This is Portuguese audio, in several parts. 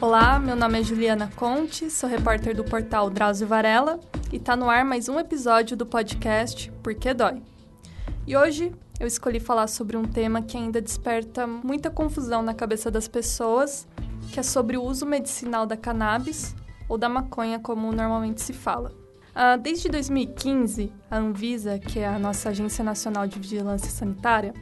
Olá, meu nome é Juliana Conte, sou repórter do portal Drauzio Varela e está no ar mais um episódio do podcast Por que Dói. E hoje eu escolhi falar sobre um tema que ainda desperta muita confusão na cabeça das pessoas, que é sobre o uso medicinal da cannabis ou da maconha, como normalmente se fala. Uh, desde 2015, a Anvisa, que é a nossa Agência Nacional de Vigilância Sanitária,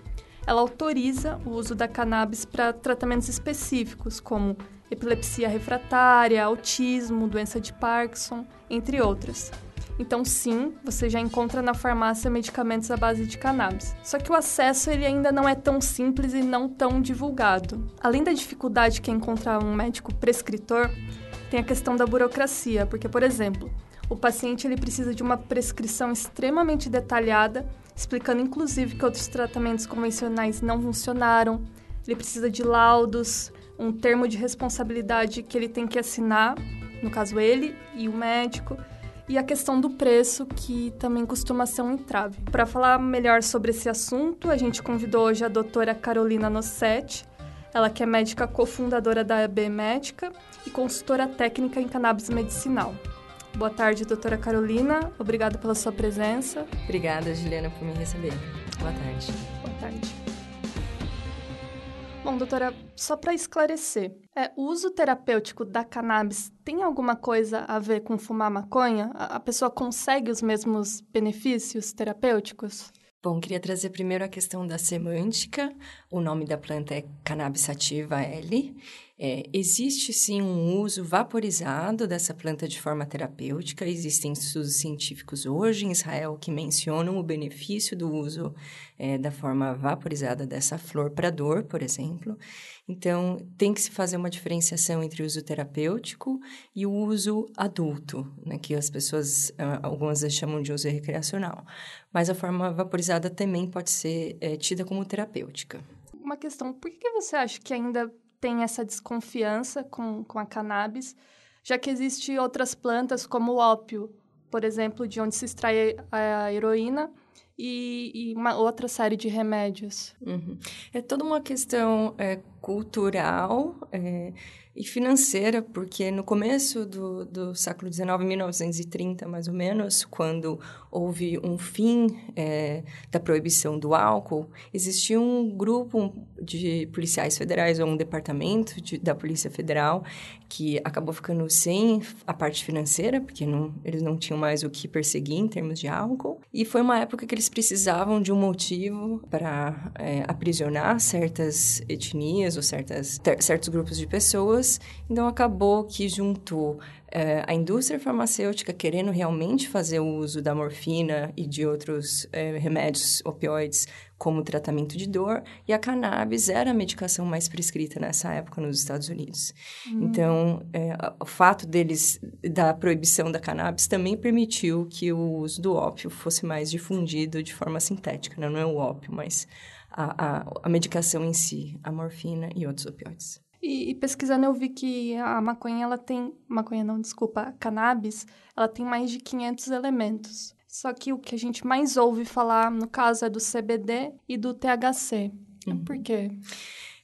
ela autoriza o uso da cannabis para tratamentos específicos, como epilepsia refratária, autismo, doença de Parkinson, entre outras. Então, sim, você já encontra na farmácia medicamentos à base de cannabis. Só que o acesso ele ainda não é tão simples e não tão divulgado. Além da dificuldade que é encontrar um médico prescritor, tem a questão da burocracia, porque, por exemplo, o paciente ele precisa de uma prescrição extremamente detalhada, explicando inclusive que outros tratamentos convencionais não funcionaram. Ele precisa de laudos, um termo de responsabilidade que ele tem que assinar, no caso ele e o médico, e a questão do preço, que também costuma ser um entrave. Para falar melhor sobre esse assunto, a gente convidou hoje a doutora Carolina Nossetti, ela que é médica cofundadora da AB Médica e consultora técnica em cannabis medicinal. Boa tarde, doutora Carolina. Obrigada pela sua presença. Obrigada, Juliana, por me receber. Boa tarde. Boa tarde. Doutora, só para esclarecer, é, o uso terapêutico da cannabis tem alguma coisa a ver com fumar maconha? A, a pessoa consegue os mesmos benefícios terapêuticos? Bom, queria trazer primeiro a questão da semântica. O nome da planta é Cannabis sativa L é, existe sim um uso vaporizado dessa planta de forma terapêutica. Existem estudos científicos hoje em Israel que mencionam o benefício do uso é, da forma vaporizada dessa flor para dor, por exemplo. Então, tem que se fazer uma diferenciação entre o uso terapêutico e o uso adulto, né, que as pessoas, algumas chamam de uso recreacional. Mas a forma vaporizada também pode ser é, tida como terapêutica. Uma questão, por que você acha que ainda tem essa desconfiança com, com a cannabis, já que existem outras plantas como o ópio, por exemplo, de onde se extrai a heroína, e, e uma outra série de remédios. Uhum. É toda uma questão é, cultural é, e financeira, porque no começo do, do século XIX, 1930 mais ou menos, quando houve um fim é, da proibição do álcool, existia um grupo de policiais federais, ou um departamento de, da Polícia Federal, que acabou ficando sem a parte financeira, porque não, eles não tinham mais o que perseguir em termos de álcool. E foi uma época que eles precisavam de um motivo para é, aprisionar certas etnias ou certas, ter, certos grupos de pessoas. Então, acabou que juntou é, a indústria farmacêutica querendo realmente fazer o uso da morfina e de outros é, remédios opioides como tratamento de dor, e a cannabis era a medicação mais prescrita nessa época nos Estados Unidos. Hum. Então, é, o fato deles, da proibição da cannabis, também permitiu que o uso do ópio fosse mais difundido de forma sintética, né? não é o ópio, mas a, a, a medicação em si, a morfina e outros opioides. E, e, pesquisando eu vi que a maconha, ela tem... Maconha não, desculpa. Cannabis, ela tem mais de 500 elementos. Só que o que a gente mais ouve falar, no caso, é do CBD e do THC. Uhum. Por quê?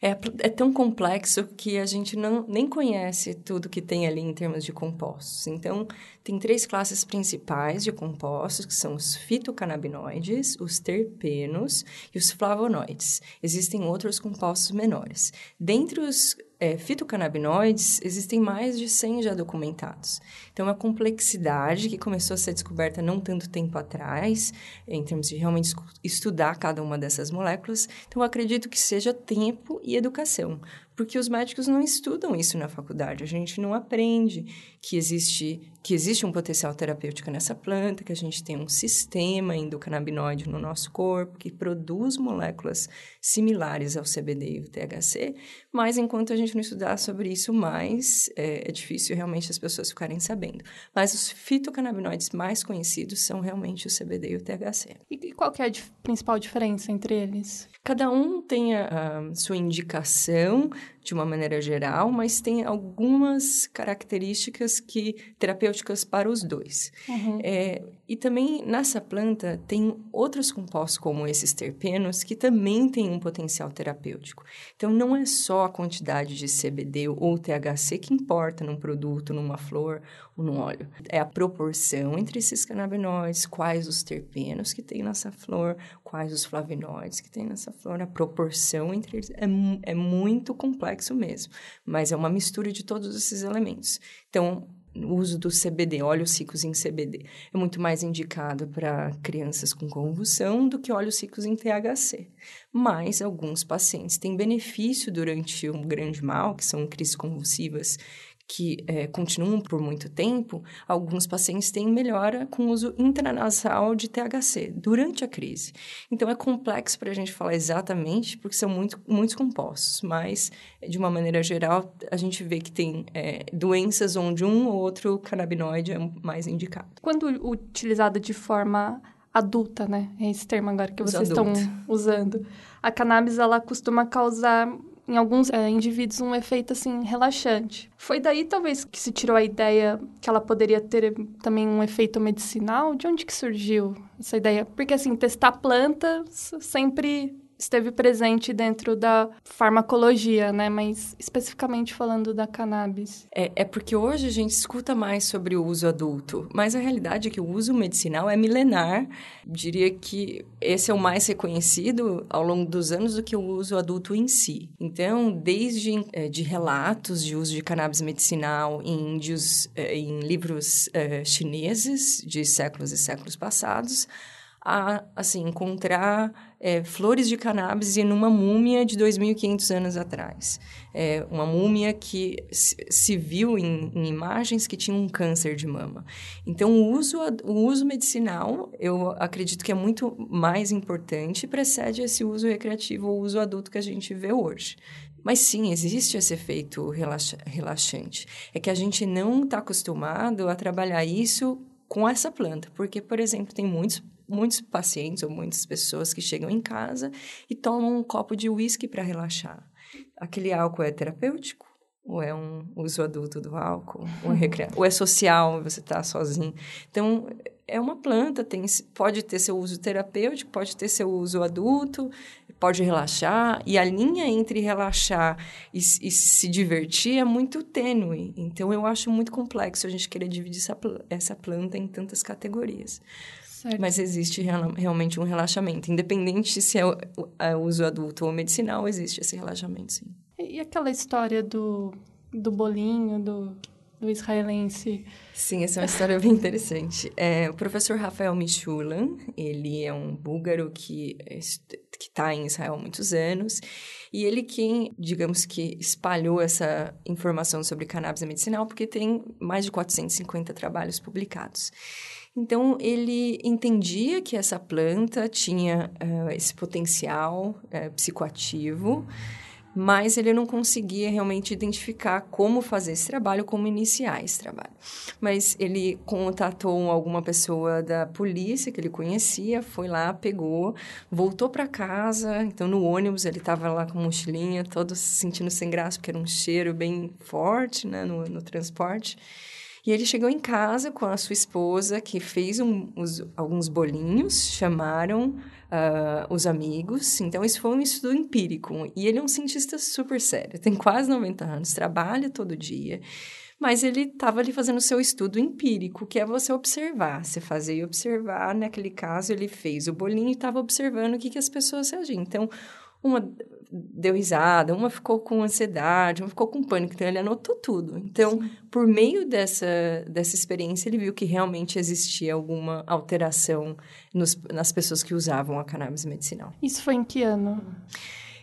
É, é tão complexo que a gente não, nem conhece tudo que tem ali em termos de compostos. Então, tem três classes principais de compostos, que são os fitocannabinoides, os terpenos e os flavonoides. Existem outros compostos menores. Dentre os é, fitocannabinoides, existem mais de 100 já documentados. Então, a complexidade que começou a ser descoberta não tanto tempo atrás, em termos de realmente estudar cada uma dessas moléculas, então, acredito que seja tempo e educação porque os médicos não estudam isso na faculdade. A gente não aprende que existe que existe um potencial terapêutico nessa planta, que a gente tem um sistema endocannabinoide no nosso corpo que produz moléculas similares ao CBD e ao THC, mas enquanto a gente não estudar sobre isso mais, é, é difícil realmente as pessoas ficarem sabendo. Mas os fitocannabinoides mais conhecidos são realmente o CBD e o THC. E qual que é a principal diferença entre eles? Cada um tem a, a sua indicação, de uma maneira geral, mas tem algumas características que terapêuticas para os dois. Uhum. É, e também nessa planta tem outros compostos como esses terpenos que também têm um potencial terapêutico. Então não é só a quantidade de CBD ou THC que importa num produto, numa flor ou num óleo. É a proporção entre esses canabinoides, quais os terpenos que tem nessa flor, quais os flavonoides que tem nessa flor, a proporção entre eles é, é muito complexo mesmo, mas é uma mistura de todos esses elementos. Então, o uso do CBD, óleos secos em CBD, é muito mais indicado para crianças com convulsão do que óleos secos em THC. Mas alguns pacientes têm benefício durante um grande mal, que são crises convulsivas, que é, continuam por muito tempo, alguns pacientes têm melhora com o uso intranasal de THC durante a crise. Então, é complexo para a gente falar exatamente, porque são muito, muitos compostos, mas, de uma maneira geral, a gente vê que tem é, doenças onde um ou outro canabinoide é mais indicado. Quando utilizado de forma adulta, né? É esse termo agora que vocês estão usando. A cannabis, ela costuma causar em alguns é, indivíduos um efeito assim relaxante. Foi daí talvez que se tirou a ideia que ela poderia ter também um efeito medicinal. De onde que surgiu essa ideia? Porque assim testar plantas sempre esteve presente dentro da farmacologia, né? Mas especificamente falando da cannabis. É, é porque hoje a gente escuta mais sobre o uso adulto, mas a realidade é que o uso medicinal é milenar. Diria que esse é o mais reconhecido ao longo dos anos do que o uso adulto em si. Então, desde é, de relatos de uso de cannabis medicinal em índios, é, em livros é, chineses de séculos e séculos passados, a assim encontrar é, flores de cannabis em uma múmia de 2.500 anos atrás. É, uma múmia que se viu em, em, imagens que tinha um câncer de mama. Então, o uso, o uso medicinal, eu acredito que é muito mais importante, precede esse uso recreativo ou uso adulto que a gente vê hoje. Mas sim, existe esse efeito relaxa, relaxante. É que a gente não está acostumado a trabalhar isso com essa planta, porque, por exemplo, tem muitos muitos pacientes ou muitas pessoas que chegam em casa e tomam um copo de uísque para relaxar. Aquele álcool é terapêutico? Ou é um uso adulto do álcool? Ou é, ou é social, você está sozinho? Então, é uma planta, tem, pode ter seu uso terapêutico, pode ter seu uso adulto, pode relaxar. E a linha entre relaxar e, e se divertir é muito tênue. Então, eu acho muito complexo a gente querer dividir essa, essa planta em tantas categorias. Certo. Mas existe realmente um relaxamento. Independente se é, é uso adulto ou medicinal, existe esse relaxamento, sim. E aquela história do, do bolinho, do, do israelense? Sim, essa é uma história bem interessante. É, o professor Rafael Michulan, ele é um búlgaro que que está em Israel há muitos anos, e ele quem, digamos que, espalhou essa informação sobre cannabis medicinal, porque tem mais de 450 trabalhos publicados. Então, ele entendia que essa planta tinha uh, esse potencial uh, psicoativo, mas ele não conseguia realmente identificar como fazer esse trabalho, como iniciar esse trabalho. Mas ele contatou alguma pessoa da polícia que ele conhecia, foi lá, pegou, voltou para casa. Então, no ônibus, ele estava lá com mochilinha, todo se sentindo sem graça, porque era um cheiro bem forte né, no, no transporte. E ele chegou em casa com a sua esposa, que fez um, os, alguns bolinhos, chamaram uh, os amigos. Então, isso foi um estudo empírico. E ele é um cientista super sério, tem quase 90 anos, trabalha todo dia. Mas ele estava ali fazendo o seu estudo empírico, que é você observar. Você fazer e observar. Naquele caso, ele fez o bolinho e estava observando o que, que as pessoas reagiam. Então, uma deu risada, uma ficou com ansiedade, uma ficou com pânico, então ele anotou tudo. Então, Sim. por meio dessa, dessa experiência, ele viu que realmente existia alguma alteração nos, nas pessoas que usavam a cannabis medicinal. Isso foi em que ano?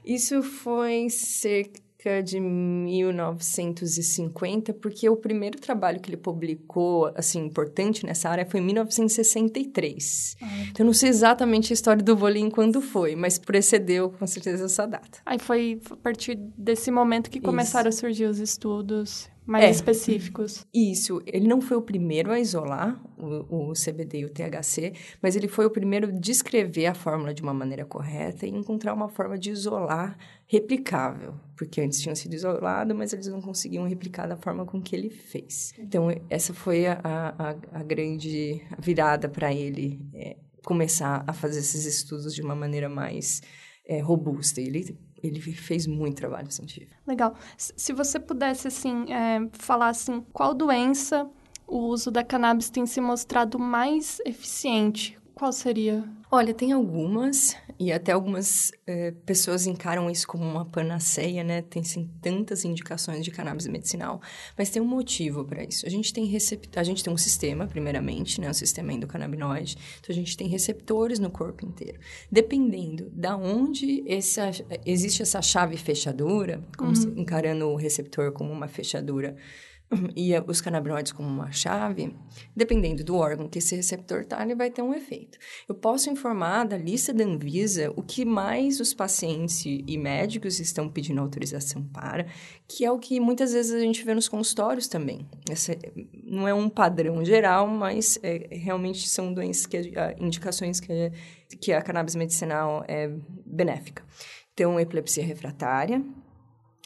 Isso foi cerca de 1950, porque o primeiro trabalho que ele publicou, assim, importante nessa área foi em 1963. Ah, então, eu não sei exatamente a história do bolinho quando foi, mas precedeu com certeza essa data. Aí foi a partir desse momento que começaram Isso. a surgir os estudos mais é, específicos. Isso. Ele não foi o primeiro a isolar o, o, CBD e o THC, mas ele foi o primeiro a descrever a fórmula de uma maneira correta e encontrar uma forma de isolar replicável. Porque antes tinham sido isolados, mas eles não conseguiam replicar da forma com que ele fez. Então, essa foi a, a, a grande virada para ele é, começar a fazer esses estudos de uma maneira mais é, robusta. Ele ele fez muito trabalho científico. Legal. Se você pudesse, assim, é, falar, assim, qual doença o uso da cannabis tem se mostrado mais eficiente? Qual seria? Olha, tem algumas, e até algumas é, pessoas encaram isso como uma panaceia, né? Tem sim, tantas indicações de cannabis medicinal, mas tem um motivo para isso. A gente tem recept... a gente tem um sistema, primeiramente, né? O sistema endocannabinoide. Então a gente tem receptores no corpo inteiro. Dependendo da onde essa... existe essa chave fechadura, como uhum. encarando o receptor como uma fechadura e os canabinoides como uma chave, dependendo do órgão que esse receptor está, ele vai ter um efeito. Eu posso informar da lista da Anvisa o que mais os pacientes e médicos estão pedindo autorização para, que é o que muitas vezes a gente vê nos consultórios também. Essa não é um padrão geral, mas é, realmente são doenças que indicações que, que a cannabis medicinal é benéfica. Então, epilepsia refratária,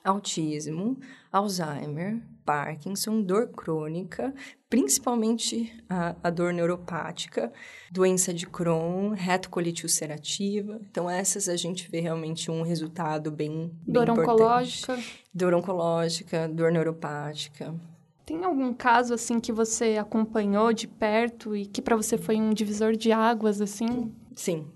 autismo, Alzheimer, Parkinson, dor crônica, principalmente a, a, dor neuropática, doença de Crohn, retocolite ulcerativa. Então, essas a gente vê realmente um resultado bem, bem dor importante. oncológica. Dor oncológica, dor neuropática. Tem algum caso, assim, que você acompanhou de perto e que para você foi um divisor de águas, assim? Sim,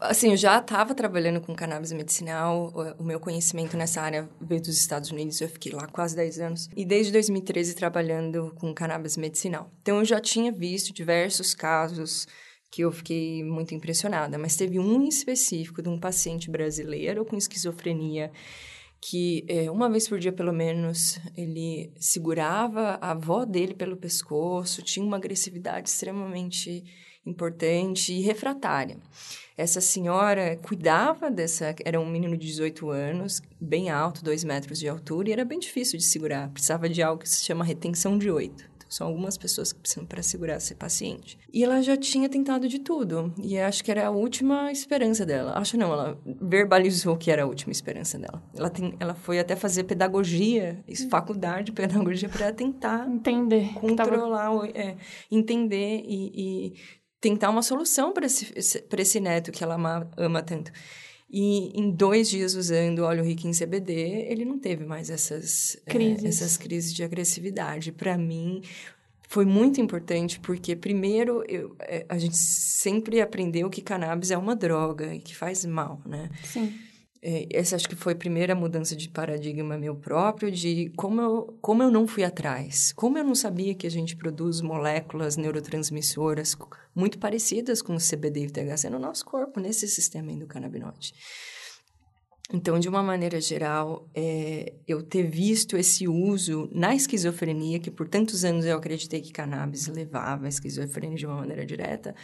Assim, eu já estava trabalhando com cannabis medicinal, o meu conhecimento nessa área veio dos Estados Unidos, eu fiquei lá quase 10 anos. E desde 2013 trabalhando com cannabis medicinal. Então, eu já tinha visto diversos casos que eu fiquei muito impressionada, mas teve um em específico de um paciente brasileiro com esquizofrenia que é, uma vez por dia, pelo menos, ele segurava a avó dele pelo pescoço, tinha uma agressividade extremamente importante e refratária. Essa senhora cuidava dessa. Era um menino de 18 anos, bem alto, 2 metros de altura, e era bem difícil de segurar. Precisava de algo que se chama retenção de 8. Então, são algumas pessoas que precisam para segurar esse paciente. E ela já tinha tentado de tudo. E acho que era a última esperança dela. Acho não, ela verbalizou que era a última esperança dela. Ela, tem, ela foi até fazer pedagogia, faculdade de pedagogia, para tentar entender, controlar, tava... é, entender e, e tentar uma solução para esse, para esse neto que ela ama, ama tanto. E em dois dias usando óleo rico em CBD, ele não teve mais essas crises, é, essas crises de agressividade. Para mim, foi muito importante porque, primeiro, eu, é, a gente sempre aprendeu que cannabis é uma droga e que faz mal, né? Sim. É, essa acho que foi a primeira mudança de paradigma meu próprio, de como eu, como eu não fui atrás, como eu não sabia que a gente produz moléculas neurotransmissoras muito parecidas com o CBD e o THC no nosso corpo, nesse sistema endocannabinoide. Então, de uma maneira geral, é, eu ter visto esse uso na esquizofrenia, que por tantos anos eu acreditei que cannabis levava a esquizofrenia de uma maneira direta,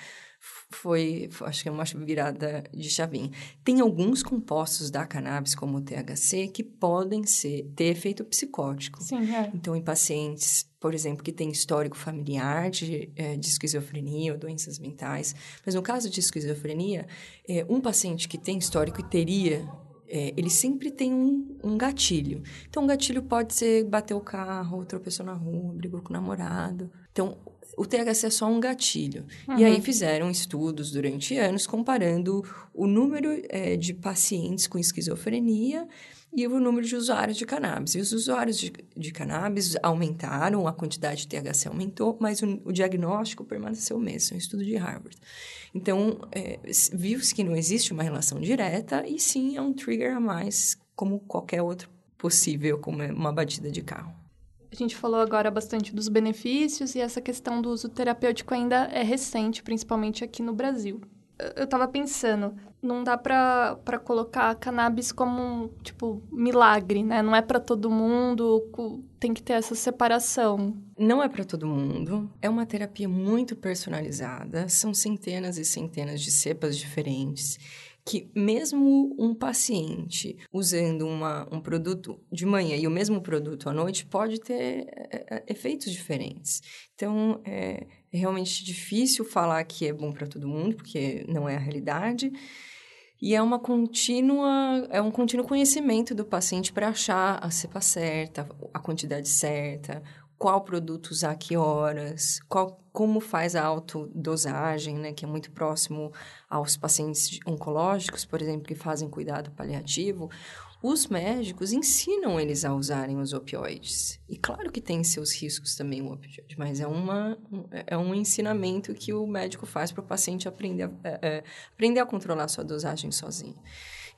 foi, acho que é uma virada de chavinha. Tem alguns compostos da cannabis, como o THC, que podem ser, ter efeito psicótico. Sim, é. Então, em pacientes, por exemplo, que têm histórico familiar de, é, de esquizofrenia ou doenças mentais. Mas no caso de esquizofrenia, é, um paciente que tem histórico e teria é, ele sempre tem um, um, gatilho. Então, um gatilho pode ser bater o carro, tropeçou na rua, brigou com o namorado. Então, o THC é só um gatilho. Uhum. E aí fizeram estudos durante anos comparando o número é, de pacientes com esquizofrenia e o número de usuários de cannabis. E os usuários de, de cannabis aumentaram, a quantidade de THC aumentou, mas o, o diagnóstico permaneceu o mesmo. É um estudo de Harvard. Então, é, viu-se que não existe uma relação direta e sim é um trigger a mais, como qualquer outro possível, como uma batida de carro. A gente falou agora bastante dos benefícios e essa questão do uso terapêutico ainda é recente, principalmente aqui no Brasil. Eu estava pensando, não dá para colocar cannabis como um, tipo, milagre, né? Não é para todo mundo, tem que ter essa separação. Não é para todo mundo. É uma terapia muito personalizada, são centenas e centenas de cepas diferentes que mesmo um paciente usando uma, um produto de manhã e o mesmo produto à noite pode ter é, é efeitos diferentes. Então, é, é realmente difícil falar que é bom para todo mundo, porque não é a realidade. E é uma contínua, é um contínuo conhecimento do paciente para achar a cepa certa, a quantidade certa, qual produto usar que horas, qual, como faz a autodosagem, né, que é muito próximo aos pacientes oncológicos, por exemplo, que fazem cuidado paliativo. Os médicos ensinam eles a usarem os opioides. E claro que tem seus riscos também o opioide, mas é, uma, é um ensinamento que o médico faz para o paciente aprender a, é, é, aprender a controlar a sua dosagem sozinho.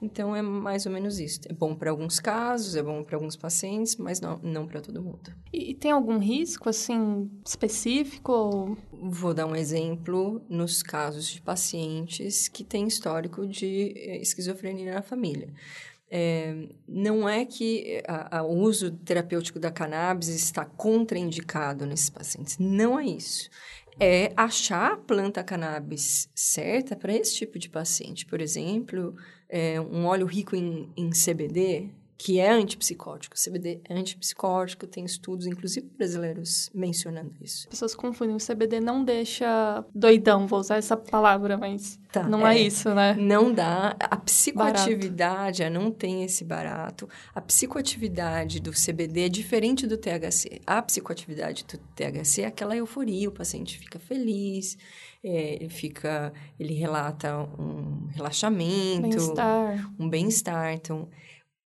Então, é mais ou menos isso. É bom para alguns casos, é bom para alguns pacientes, mas não, não para todo mundo. E tem algum risco, assim, específico? Vou dar um exemplo nos casos de pacientes que têm histórico de eh, esquizofrenia na família. É, não é que o uso terapêutico da cannabis está contraindicado nesses pacientes. Não é isso é achar a planta cannabis certa para esse tipo de paciente. Por exemplo, é, um óleo rico em, em CBD, que é antipsicótico. CBD é antipsicótico, tem estudos, inclusive brasileiros, mencionando isso. As pessoas confundem. O CBD não deixa doidão, vou usar essa palavra, mas tá, não é, é, isso, né? Não dá. A psicoatividade barato. não tem esse barato. A psicoatividade do CBD é diferente do THC. A psicoatividade do THC é aquela euforia, o paciente fica feliz, é, ele fica, ele relata um relaxamento, bem-estar. um bem-estar. Então,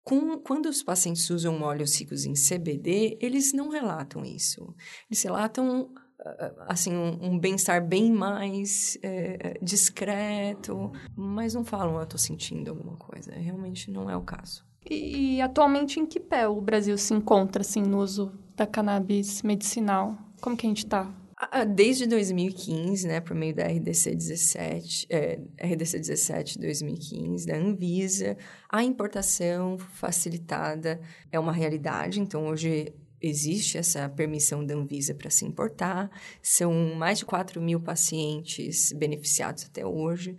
com, quando os pacientes usam óleos ricos em CBD, eles não relatam isso. Eles relatam ah, assim um, um bem-estar bem mais é, discreto, mas não falam eu estou sentindo alguma coisa. Realmente não é o caso. E, e, atualmente em que pé o Brasil se encontra assim no uso da cannabis medicinal? Como que a gente está? Desde 2015, né, por meio da RDC 17, é, RDC 17 2015, da Anvisa, a importação facilitada é uma realidade. Então, hoje existe essa permissão da Anvisa para se importar. São mais de 4 mil pacientes beneficiados até hoje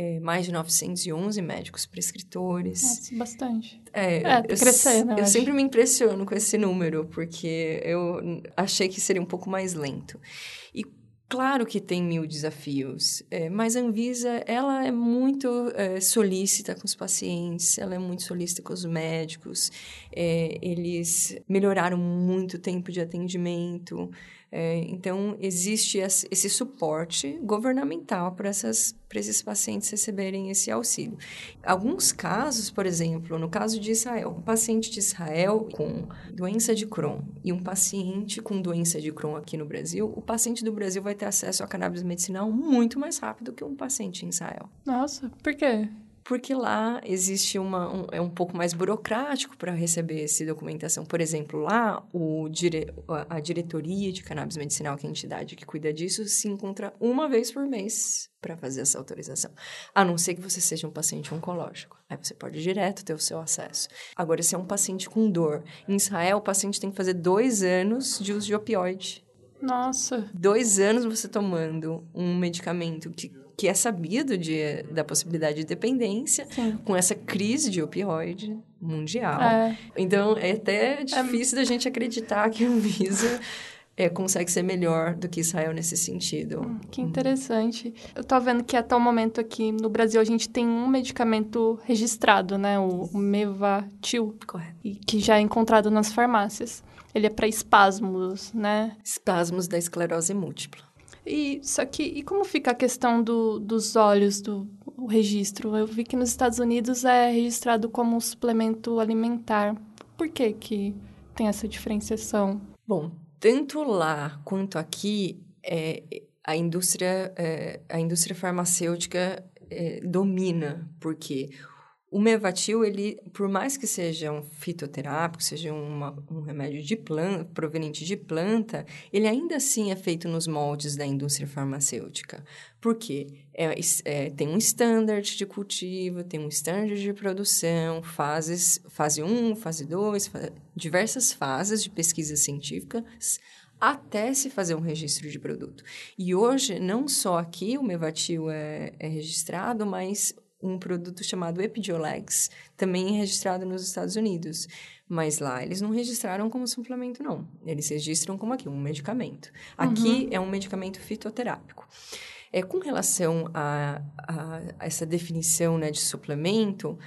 é, mais de 911 médicos prescritores. Nossa, bastante. É, é tá crescendo. Eu, eu sempre me impressiono com esse número, porque eu achei que seria um pouco mais lento. E Claro que tem mil desafios, é, mas a Anvisa ela é muito é, solícita com os pacientes, ela é muito solícita com os médicos, é, eles melhoraram muito o tempo de atendimento, é, então, existe esse suporte governamental para, esses pacientes receberem esse auxílio. Alguns casos, por exemplo, no caso de Israel, um paciente de Israel com doença de Crohn e um paciente com doença de Crohn aqui no Brasil, o paciente do Brasil vai ter acesso a cannabis medicinal muito mais rápido que um paciente em Israel. Nossa, por quê? Porque lá existe uma um, é um pouco mais burocrático para receber essa documentação. Por exemplo, lá o dire, a diretoria de cannabis medicinal, que é a entidade que cuida disso, se encontra uma vez por mês para fazer essa autorização. A não ser que você seja um paciente oncológico. Aí você pode ir direto ter o seu acesso. Agora, se é um paciente com dor, em Israel o paciente tem que fazer dois anos de uso de opioide. Nossa. Dois anos você tomando um medicamento que que é sabido de, da possibilidade de dependência, Sim. com essa crise de opioide mundial. É. Então, é até difícil é... da gente acreditar que a Anvisa é, consegue ser melhor do que Israel nesse sentido. Hum, que interessante. Eu tô vendo que até o momento aqui no Brasil a gente tem um medicamento registrado, né? O, o Mevatil. Correto. E que já é encontrado nas farmácias. Ele é para espasmos, né? Espasmos da esclerose múltipla. E só que e como fica a questão do, dos olhos do registro? Eu vi que nos Estados Unidos é registrado como um suplemento alimentar. Por que que tem essa diferenciação? Bom, tanto lá quanto aqui é, a indústria é, a indústria farmacêutica é, domina porque o Mevatil, ele, por mais que seja um fitoterápico, seja uma, um remédio de planta, proveniente de planta, ele ainda assim é feito nos moldes da indústria farmacêutica. Por quê? É, é, tem um standard de cultivo, tem um standard de produção, fases, fase 1, fase 2, diversas fases de pesquisas científicas até se fazer um registro de produto. E hoje, não só aqui o Mevatil é, é registrado, mas um produto chamado Epidiolex, também registrado nos Estados Unidos. Mas lá eles não registraram como suplemento, não. Eles registram como aqui, um medicamento. Aqui uhum. é um medicamento fitoterápico. É, com relação a, a, a essa definição né, de suplemento,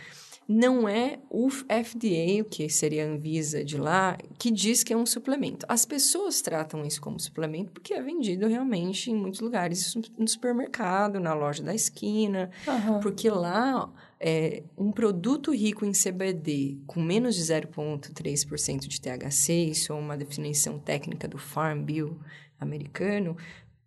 não é o FDA, o que seria a Anvisa de lá, que diz que é um suplemento. As pessoas tratam isso como suplemento porque é vendido realmente em muitos lugares, no supermercado, na loja da esquina, uhum. porque lá é, um produto rico em CBD com menos de 0,3% de THC, isso é uma definição técnica do Farm Bill americano,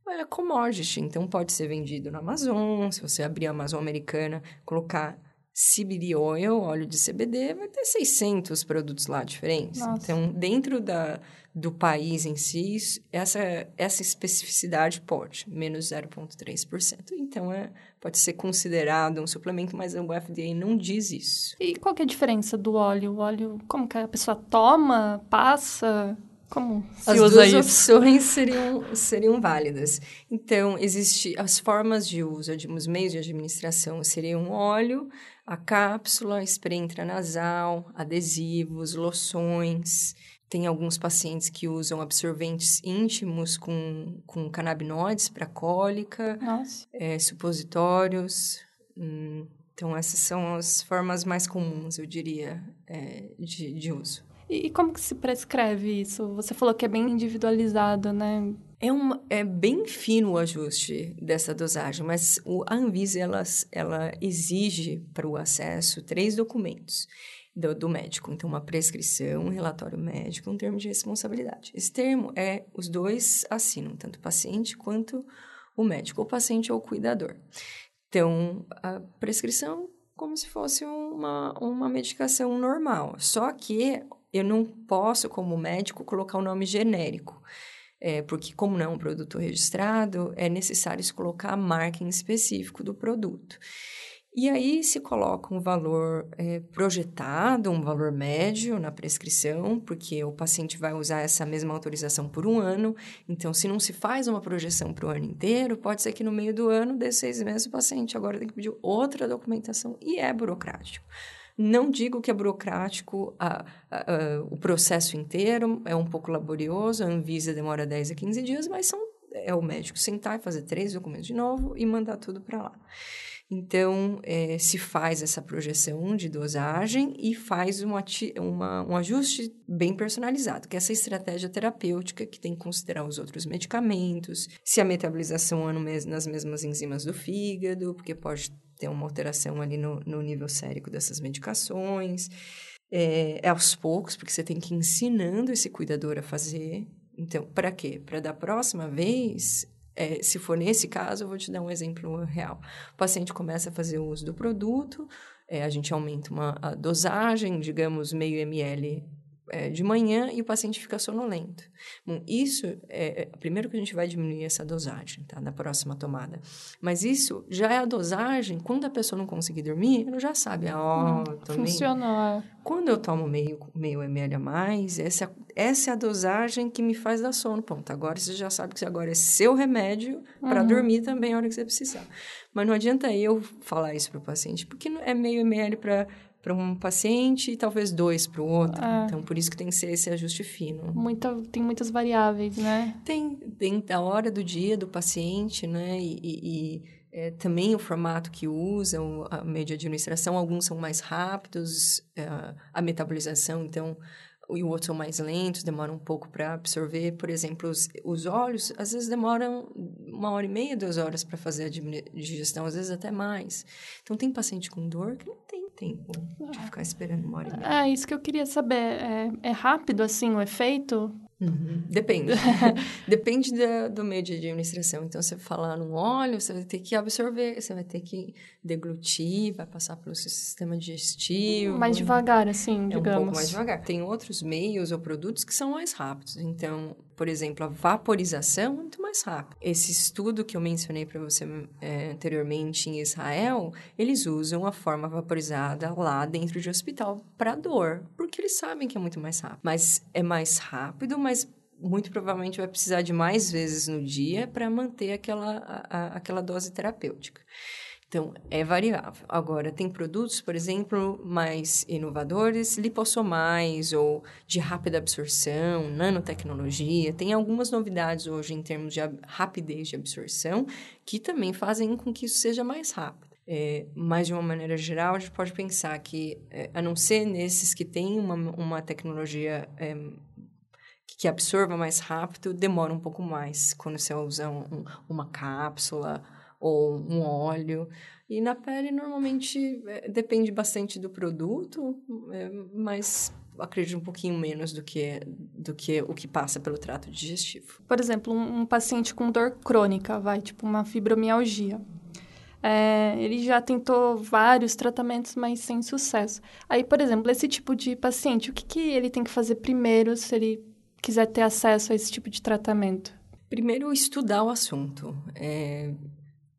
é commodity, então pode ser vendido na Amazon, se você abrir a Amazon americana, colocar CBD oil, óleo de CBD, vai ter 600 produtos lá diferentes. Nossa. Então, dentro da, do país em si, essa, essa especificidade pode, menos 0,3%. Então, é, pode ser considerado um suplemento, mas o FDA não diz isso. E qual que é a diferença do óleo? O óleo, como que a pessoa toma, passa? Como se as duas isso? opções seriam, seriam válidas. Então, existe as formas de uso, os meios de administração seriam óleo, a cápsula, spray intranasal, adesivos, loções. Tem alguns pacientes que usam absorventes íntimos com, com canabinoides para cólica, é, supositórios. Hum, então, essas são as formas mais comuns, eu diria, é, de, de uso. E, como que se prescreve isso? Você falou que é bem individualizado, né? É, é bem fino o ajuste dessa dosagem, mas o, a Anvisa ela, ela exige para o acesso três documentos do, do, médico. Então, uma prescrição, um relatório médico, um termo de responsabilidade. Esse termo é, os dois assinam, tanto o paciente quanto o médico, o paciente ou o cuidador. Então, a prescrição como se fosse uma, uma medicação normal. Só que eu não posso, como médico, colocar o um nome genérico. É, porque, como não é um produto registrado, é necessário se colocar a marca em específico do produto. E aí se coloca um valor é, projetado, um valor médio na prescrição, porque o paciente vai usar essa mesma autorização por um ano. Então, se não se faz uma projeção para o ano inteiro, pode ser que no meio do ano, desses seis meses, o paciente agora tem que pedir outra documentação e é burocrático. Não digo que é burocrático a, a, a, o processo inteiro, é um pouco laborioso, a Anvisa demora 10 a 15 dias, mas são, é o médico sentar e fazer três documentos de novo e mandar tudo para lá. Então, é, se faz essa projeção de dosagem e faz uma, uma, um ajuste bem personalizado, que é essa estratégia terapêutica que tem que considerar os outros medicamentos, se a metabolização anda nas mesmas enzimas do fígado, porque pode ter uma alteração ali no, no nível sérico dessas medicações. É, é aos poucos, porque você tem que ir ensinando esse cuidador a fazer. Então, para quê? Para da próxima vez é, se for nesse caso, eu vou te dar um exemplo real. O paciente começa a fazer o uso do produto, é, a gente aumenta uma, a dosagem, digamos, meio ml é, de manhã e o paciente fica sonolento. Bom, isso, é, é, primeiro que a gente vai diminuir essa dosagem, tá? Na próxima tomada. Mas isso já é a dosagem, quando a pessoa não conseguir dormir, ela já sabe, ó, oh, hum, Funcionou. É. Quando eu tomo meio, meio ml a mais, essa, essa é a dosagem que me faz dar sono. Ponto. Agora você já sabe que agora é seu remédio para uhum. dormir também a hora que você precisar. Mas não adianta eu falar isso para o paciente, porque é meio ml para para um paciente e talvez dois para o outro. É. Então, por isso que tem que ser esse ajuste fino. Muita, tem muitas variáveis, né? Tem, tem a hora do dia do paciente, né? E, e, e é, também o formato que usam, a meio de administração, alguns são mais rápidos, é, a metabolização, então e o outro são mais lentos, demoram um pouco para absorver. Por exemplo, os, os óleos, às vezes demoram uma hora e meia, duas horas para fazer a digestão, às vezes até mais. Então, tem paciente com dor que não tem tempo de ficar esperando uma hora e meia. É, isso que eu queria saber. É, é rápido, assim, o efeito? Uhum. Depende. Depende da, do meio de administração. Então, você falar num óleo, você vai ter que absorver, você vai ter que deglutir, vai passar pelo seu sistema digestivo. Mais devagar, assim, digamos. É um pouco mais devagar. Tem outros meios ou produtos que são mais rápidos. Então, por exemplo, a vaporização é muito mais rápida. Esse estudo que eu mencionei para você é, anteriormente em Israel, eles usam a forma vaporizada lá dentro de hospital para dor, porque eles sabem que é muito mais rápido. Mas é mais rápido, mas muito provavelmente vai precisar de mais vezes no dia para manter aquela, a, a, aquela dose terapêutica. Então, é variável. Agora, tem produtos, por exemplo, mais inovadores, lipossomais ou de rápida absorção, nanotecnologia. Tem algumas novidades hoje em termos de rapidez de absorção que também fazem com que isso seja mais rápido. É, mas, de uma maneira geral, a gente pode pensar que, é, a não ser nesses que têm uma, uma tecnologia é, que absorva mais rápido, demora um pouco mais quando você usa um, uma cápsula ou um óleo. E na pele, normalmente, é, depende bastante do produto, é, mas acredito um pouquinho menos do que, do que o que passa pelo trato digestivo. Por exemplo, um, um paciente com dor crônica, vai, tipo uma fibromialgia. É, ele já tentou vários tratamentos, mas sem sucesso. Aí, por exemplo, esse tipo de paciente, o que, que ele tem que fazer primeiro se ele quiser ter acesso a esse tipo de tratamento? Primeiro, estudar o assunto. É,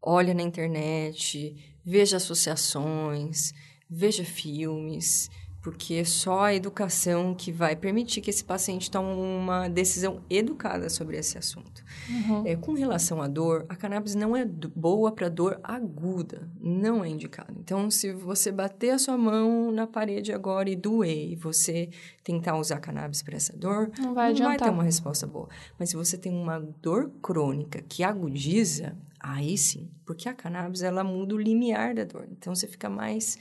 olha na internet, veja associações, veja filmes, porque é só a educação que vai permitir que esse paciente tome uma decisão educada sobre esse assunto. Uhum. É, com relação à dor, a cannabis não é boa para dor aguda, não é indicada. Então, se você bater a sua mão na parede agora e doer, e você tentar usar cannabis para essa dor, não, vai, não vai ter uma resposta boa. Mas se você tem uma dor crônica que agudiza, aí sim, porque a cannabis ela muda o limiar da dor. Então, você fica mais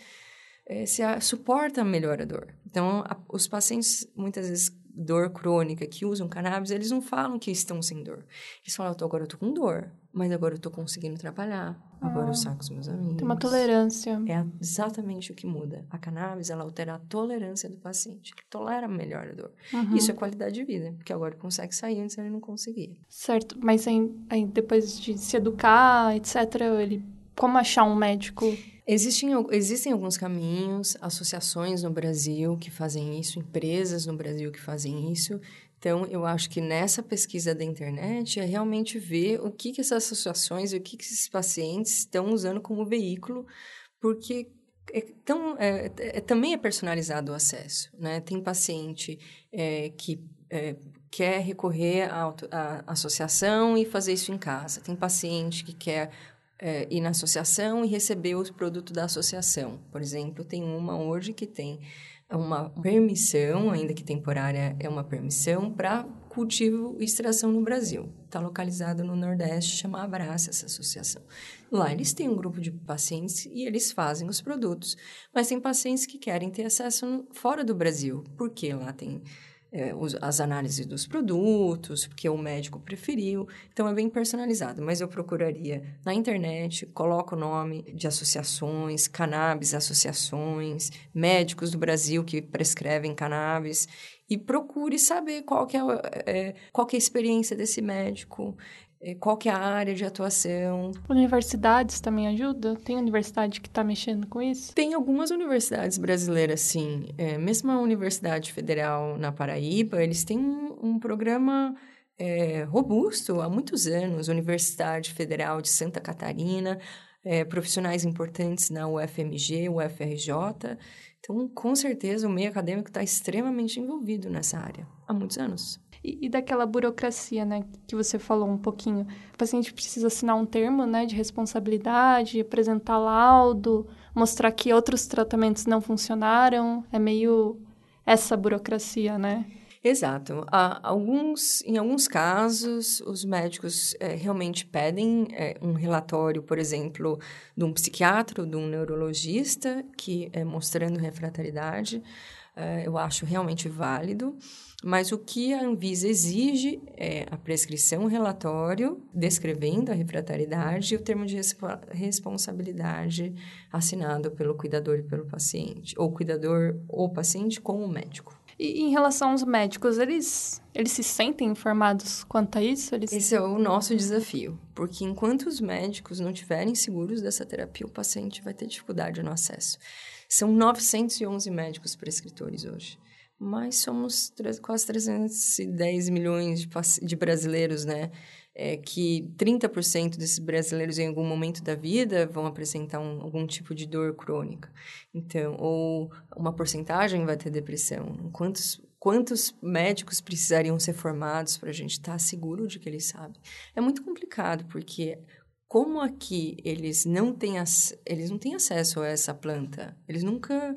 é, se a, suporta melhor a dor. Então, a, os pacientes, muitas vezes, dor crônica, que usam cannabis, eles não falam que estão sem dor. Eles falam, agora eu tô com dor, mas agora eu tô conseguindo trabalhar. Agora ah, eu saco os meus amigos. Tem uma tolerância. É exatamente o que muda. A cannabis, ela altera a tolerância do paciente. Ele tolera melhor a dor. Uhum. Isso é qualidade de vida, porque agora ele consegue sair, antes ele não conseguia. Certo, mas aí, aí depois de se educar, etc., ele... Como achar um médico Existem, existem alguns caminhos, associações no Brasil que fazem isso, empresas no Brasil que fazem isso. Então, eu acho que nessa pesquisa da internet é realmente ver o que, que essas associações e o que, que esses pacientes estão usando como veículo, porque é, tão, é, é, também é personalizado o acesso. Né? Tem paciente é, que é, quer recorrer à, associação e fazer isso em casa. Tem paciente que quer é, ir na associação e receber os produtos da associação. Por exemplo, tem uma hoje que tem uma permissão, ainda que temporária, é uma permissão para cultivo e extração no Brasil. Está localizado no Nordeste, chama Abraça essa associação. Lá eles têm um grupo de pacientes e eles fazem os produtos. Mas tem pacientes que querem ter acesso fora do Brasil, porque lá tem os, as análises dos produtos, porque o médico preferiu. Então, é bem personalizado. Mas eu procuraria na internet, coloco o nome de associações, cannabis associações, médicos do Brasil que prescrevem cannabis e procure saber qual que é, é, qual que é a experiência desse médico, qual que é a área de atuação. Universidades também ajudam? Tem universidade que está mexendo com isso? Tem algumas universidades brasileiras, sim. É, mesmo a Universidade Federal na Paraíba, eles têm um, um programa é, robusto há muitos anos. Universidade Federal de Santa Catarina, é, profissionais importantes na UFMG, UFRJ. Então, com certeza, o meio acadêmico está extremamente envolvido nessa área há muitos anos. E, e, daquela burocracia, né, que você falou um pouquinho. O paciente precisa assinar um termo, né, de responsabilidade, apresentar laudo, mostrar que outros tratamentos não funcionaram. É meio essa burocracia, né? Exato. Há alguns, em alguns casos, os médicos é, realmente pedem é, um relatório, por exemplo, de um psiquiatra, de um neurologista, que é mostrando refratariedade. É, eu acho realmente válido. Mas o que a Anvisa exige é a prescrição, o relatório descrevendo a refratariedade e o termo de responsabilidade assinado pelo cuidador e pelo paciente, ou cuidador ou paciente com o médico. E em relação aos médicos, eles, eles se sentem informados quanto a isso? Eles... Esse é o nosso desafio, porque enquanto os médicos não tiverem seguros dessa terapia, o paciente vai ter dificuldade no acesso. São 911 médicos prescritores hoje mas somos quase 310 milhões de, de brasileiros, né? É, que 30% desses brasileiros em algum momento da vida vão apresentar um, algum tipo de dor crônica. Então, ou uma porcentagem vai ter depressão. Quantos, quantos médicos precisariam ser formados para a gente estar tá seguro de que eles sabem? É muito complicado, porque como aqui eles não têm, eles não têm acesso a essa planta, eles nunca,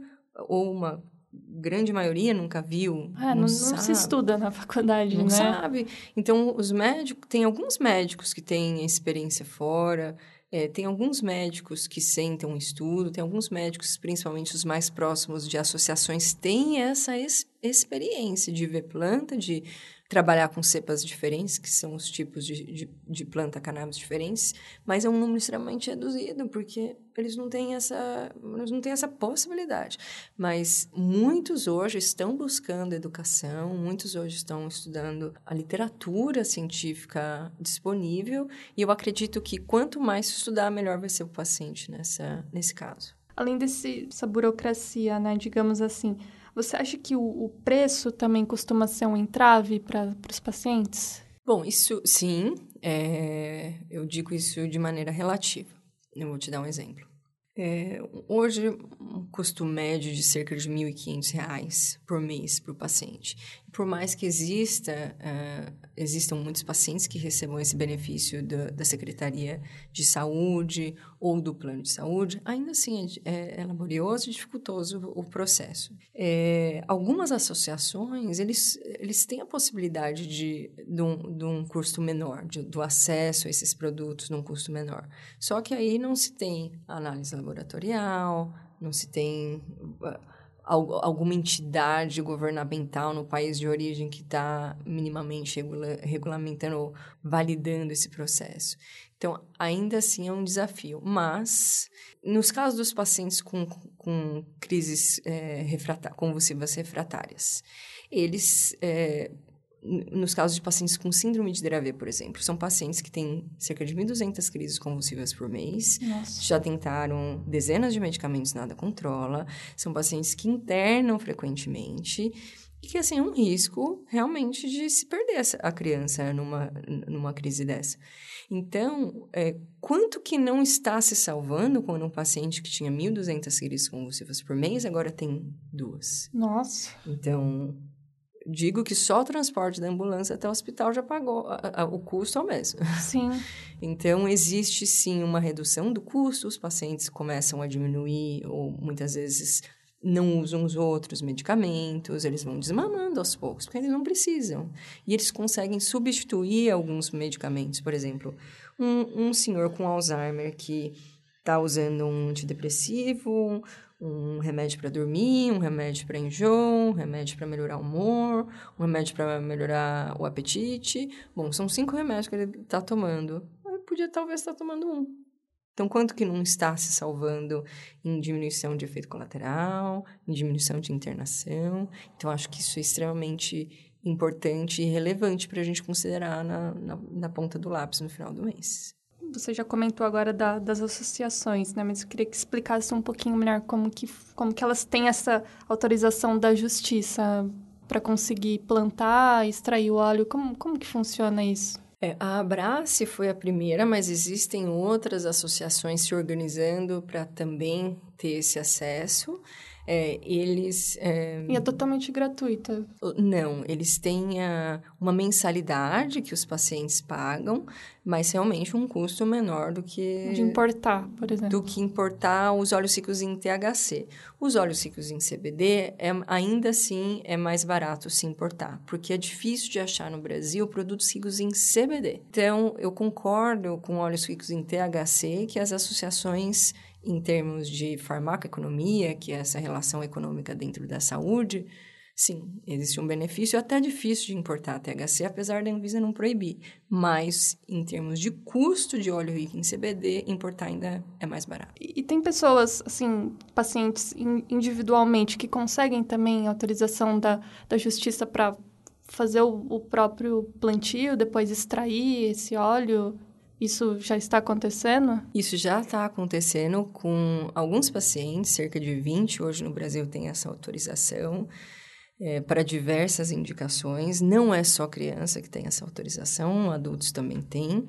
ou uma grande maioria nunca viu. É, não, não, não se estuda na faculdade, não né? sabe. Então, os médicos, tem alguns médicos que têm experiência fora, é, tem alguns médicos que sentem um estudo, tem alguns médicos, principalmente os mais próximos de associações, têm essa ex experiência de ver planta, de trabalhar com cepas diferentes, que são os tipos de, de, de, planta cannabis diferentes, mas é um número extremamente reduzido, porque eles não têm essa, eles não têm essa possibilidade. Mas muitos hoje estão buscando educação, muitos hoje estão estudando a literatura científica disponível, e eu acredito que quanto mais estudar, melhor vai ser o paciente nessa, nesse caso. Além dessa burocracia, né, digamos assim, você acha que o, o preço também costuma ser um entrave para os pacientes? Bom, isso sim, é, eu digo isso de maneira relativa. Eu vou te dar um exemplo. É, hoje, um custo médio de cerca de R$ 1.500 por mês para o paciente. Por mais que exista, uh, existam muitos pacientes que recebam esse benefício da, da Secretaria de Saúde ou do plano de saúde, ainda assim é, é, laborioso e dificultoso o, o processo. É, algumas associações, eles, eles têm a possibilidade de, de, um, de um custo menor, de, do acesso a esses produtos num custo menor. Só que aí não se tem análise laboratorial, não se tem uh, alguma entidade governamental no país de origem que está minimamente regula regulamentando, validando esse processo. Então, ainda assim é um desafio. Mas, nos casos dos pacientes com, com crises é, convulsivas refratárias, eles é, nos casos de pacientes com síndrome de Dravet, por exemplo, são pacientes que têm cerca de 1.200 crises convulsivas por mês, Nossa. já tentaram dezenas de medicamentos, nada controla, são pacientes que internam frequentemente e que, assim, é um risco realmente de se perder a criança numa, numa crise dessa. Então, é, quanto que não está se salvando quando um paciente que tinha 1.200 crises convulsivas por mês agora tem duas? Nossa! Então, digo que só o transporte da ambulância até o hospital já pagou, a, a, o custo é o mesmo. Sim. então, existe sim uma redução do custo, os pacientes começam a diminuir, ou muitas vezes não usam os outros medicamentos, eles vão desmamando aos poucos, porque eles não precisam. E eles conseguem substituir alguns medicamentos. Por exemplo, um, um senhor com Alzheimer que está usando um antidepressivo, um remédio para dormir, um remédio para enjoo, um remédio para melhorar o humor, um remédio para melhorar o apetite. Bom, são cinco remédios que ele está tomando. Ele podia talvez estar tá tomando um. Então, quanto que não está se salvando em diminuição de efeito colateral, em diminuição de internação? Então, acho que isso é extremamente importante e relevante para a gente considerar na, na, na ponta do lápis no final do mês. Você já comentou agora da, das associações, né? Mas eu queria que explicasse um pouquinho melhor como que, como que elas têm essa autorização da justiça para conseguir plantar, extrair o óleo. Como, como que funciona isso? É, a Abrace foi a primeira, mas existem outras associações se organizando para também ter esse acesso é, eles... É... E é totalmente gratuita? Não, eles têm a, uma mensalidade que os pacientes pagam, mas realmente um custo menor do que... De importar, por exemplo. Do que importar os óleos ciclos em THC. Os óleos ciclos em CBD, é, ainda assim, é mais barato se importar, porque é difícil de achar no Brasil produtos ricos em CBD. Então, eu concordo com óleos ricos em THC que as associações em termos de farmacoeconomia, que é essa relação econômica dentro da saúde, sim, existe um benefício até difícil de importar THC, apesar da Anvisa não proibir. Mas, em termos de custo de óleo rico em CBD, importar ainda é mais barato. E, e tem pessoas, assim, pacientes individualmente, que conseguem também autorização da, da justiça para fazer o, o próprio plantio, depois extrair esse óleo isso já está acontecendo? Isso já está acontecendo com alguns pacientes, cerca de 20 hoje no Brasil tem essa autorização é, para diversas indicações. Não é só criança que tem essa autorização, adultos também têm.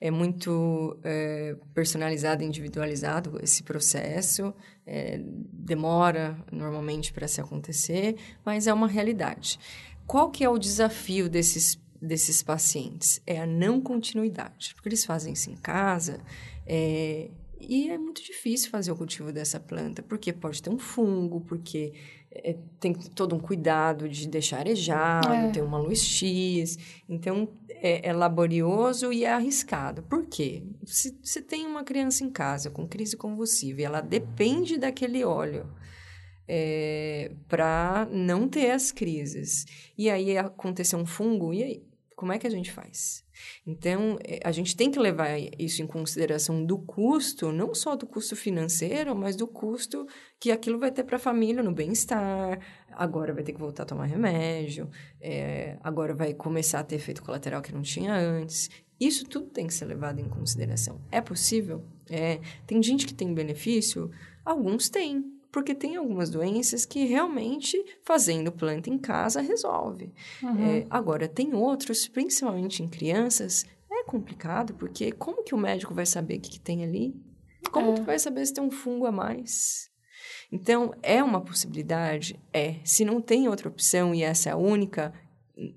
É muito é, personalizado, individualizado esse processo. É, demora normalmente para se acontecer, mas é uma realidade. Qual que é o desafio desses desses pacientes é a não continuidade, porque eles fazem isso em casa é, e é muito difícil fazer o cultivo dessa planta, porque pode ter um fungo, porque é, tem todo um cuidado de deixar arejado, é. tem uma luz X. Então, é, é, laborioso e é arriscado. Por quê? Se você tem uma criança em casa com crise convulsiva e ela depende daquele óleo é, para não ter as crises, e aí aconteceu um fungo, e aí? Como é que a gente faz? Então, eh, a gente tem que levar isso em consideração do custo, não só do custo financeiro, mas do custo que aquilo vai ter para a família no bem-estar. Agora vai ter que voltar a tomar remédio, é, agora vai começar a ter efeito colateral que não tinha antes. Isso tudo tem que ser levado em consideração. É possível? É. Tem gente que tem benefício? Alguns têm porque tem algumas doenças que realmente fazendo planta em casa resolve. Uhum. É, agora, tem outros, principalmente em crianças, é complicado, porque como que o médico vai saber o que, que tem ali? Como é. que vai saber se tem um fungo a mais? Então, é uma possibilidade? É. Se não tem outra opção e essa é a única,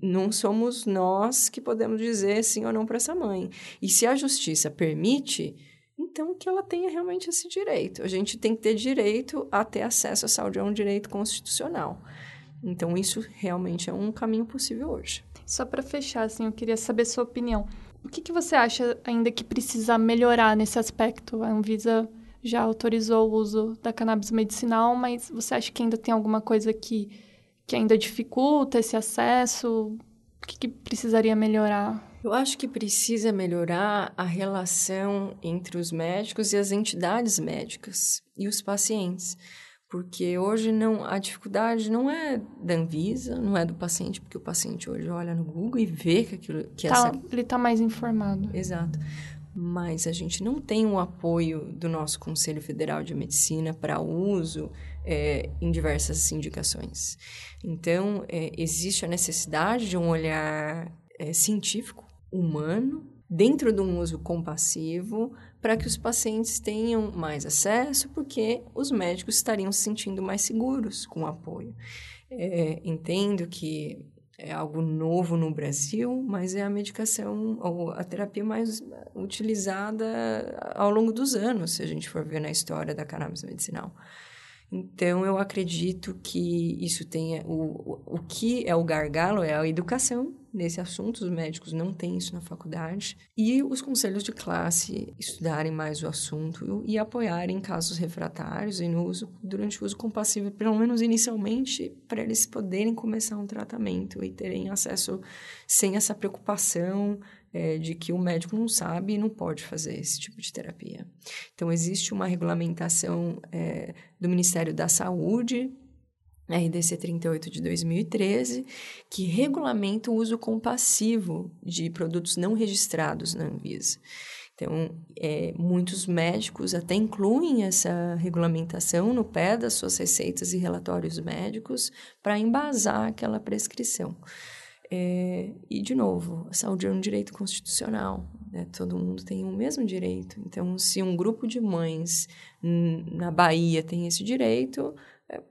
não somos nós que podemos dizer sim ou não para essa mãe. E se a justiça permite, então que ela tenha realmente esse direito. A gente tem que ter direito a ter acesso à saúde, é um direito constitucional. Então, isso realmente é um caminho possível hoje. Só para fechar, assim, eu queria saber sua opinião. O que, que você acha ainda que precisa melhorar nesse aspecto? A Anvisa já autorizou o uso da cannabis medicinal, mas você acha que ainda tem alguma coisa que, que ainda dificulta esse acesso? O que, que precisaria melhorar? Eu acho que precisa melhorar a relação entre os médicos e as entidades médicas e os pacientes. Porque hoje não a dificuldade não é da Anvisa, não é do paciente, porque o paciente hoje olha no Google e vê que aquilo que tá, essa... ele está mais informado. Exato. Mas a gente não tem o apoio do nosso Conselho Federal de Medicina para uso é, em diversas indicações. Então, é, existe a necessidade de um olhar é, científico humano dentro de um uso compassivo para que os pacientes tenham mais acesso, porque os médicos estariam se sentindo mais seguros com o apoio. Entendo que é algo novo no Brasil, mas é a medicação ou a terapia mais utilizada ao longo dos anos, se a gente for ver na história da cannabis medicinal. Então, eu acredito que isso tenha. O, o, que é o gargalo é a educação nesse assunto, os médicos não têm isso na faculdade, e os conselhos de classe estudarem mais o assunto e apoiarem casos refratários e no uso, durante o uso compassivo, pelo menos inicialmente, para eles poderem começar um tratamento e terem acesso sem essa preocupação é, de que o médico não sabe e não pode fazer esse tipo de terapia. Então, existe uma regulamentação é, do Ministério da Saúde RDC 38 de 2013, que regulamenta o uso compassivo de produtos não registrados na Anvisa. Então, é, muitos médicos até incluem essa regulamentação no pé das suas receitas e relatórios médicos para embasar aquela prescrição. É, e, de novo, a saúde é um direito constitucional, né? todo mundo tem o mesmo direito. Então, se um grupo de mães na Bahia tem esse direito,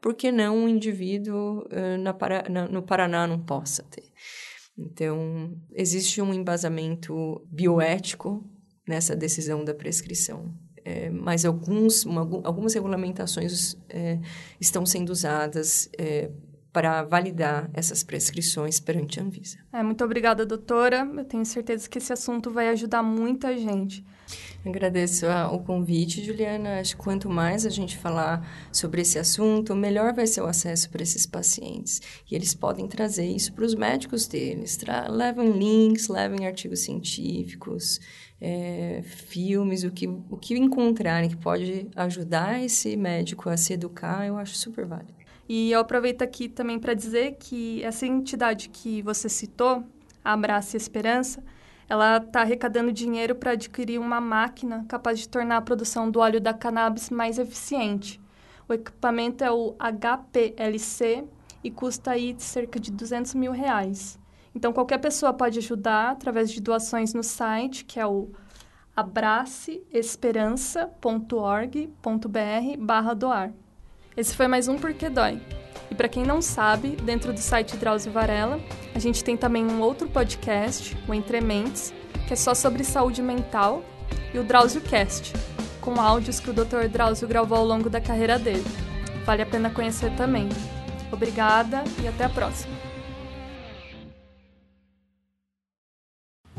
por que não um indivíduo uh, na, na, no Paraná não possa ter? Então, existe um embasamento bioético nessa decisão da prescrição. É, mas alguns, uma, algumas regulamentações é, estão sendo usadas é, para validar essas prescrições perante a Anvisa. É, muito obrigada, doutora. Eu tenho certeza que esse assunto vai ajudar muita gente. Agradeço o convite, Juliana. Acho que quanto mais a gente falar sobre esse assunto, melhor vai ser o acesso para esses pacientes. E eles podem trazer isso para os médicos deles. Tra levem links, levem artigos científicos, é, filmes, o que, o que encontrarem que pode ajudar esse médico a se educar, eu acho super válido. E eu aproveito aqui também para dizer que essa entidade que você citou, a Abraça Esperança, ela está arrecadando dinheiro para adquirir uma máquina capaz de tornar a produção do óleo da cannabis mais eficiente. O equipamento é o HPLC e custa aí cerca de 200 mil reais. Então, qualquer pessoa pode ajudar através de doações no site, que é o abraceesperança.org.br barra doar. Esse foi mais um Porque Dói. E para quem não sabe, dentro do site Drauzio Varela, A gente tem também um outro podcast, o Entre Mentes, que é só sobre saúde mental, e o Drauzio Cast, com áudios que o Dr. Drauzio gravou ao longo da carreira dele. Vale a pena conhecer também. Obrigada e até a próxima.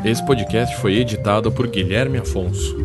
Esse podcast foi editado por Guilherme Afonso.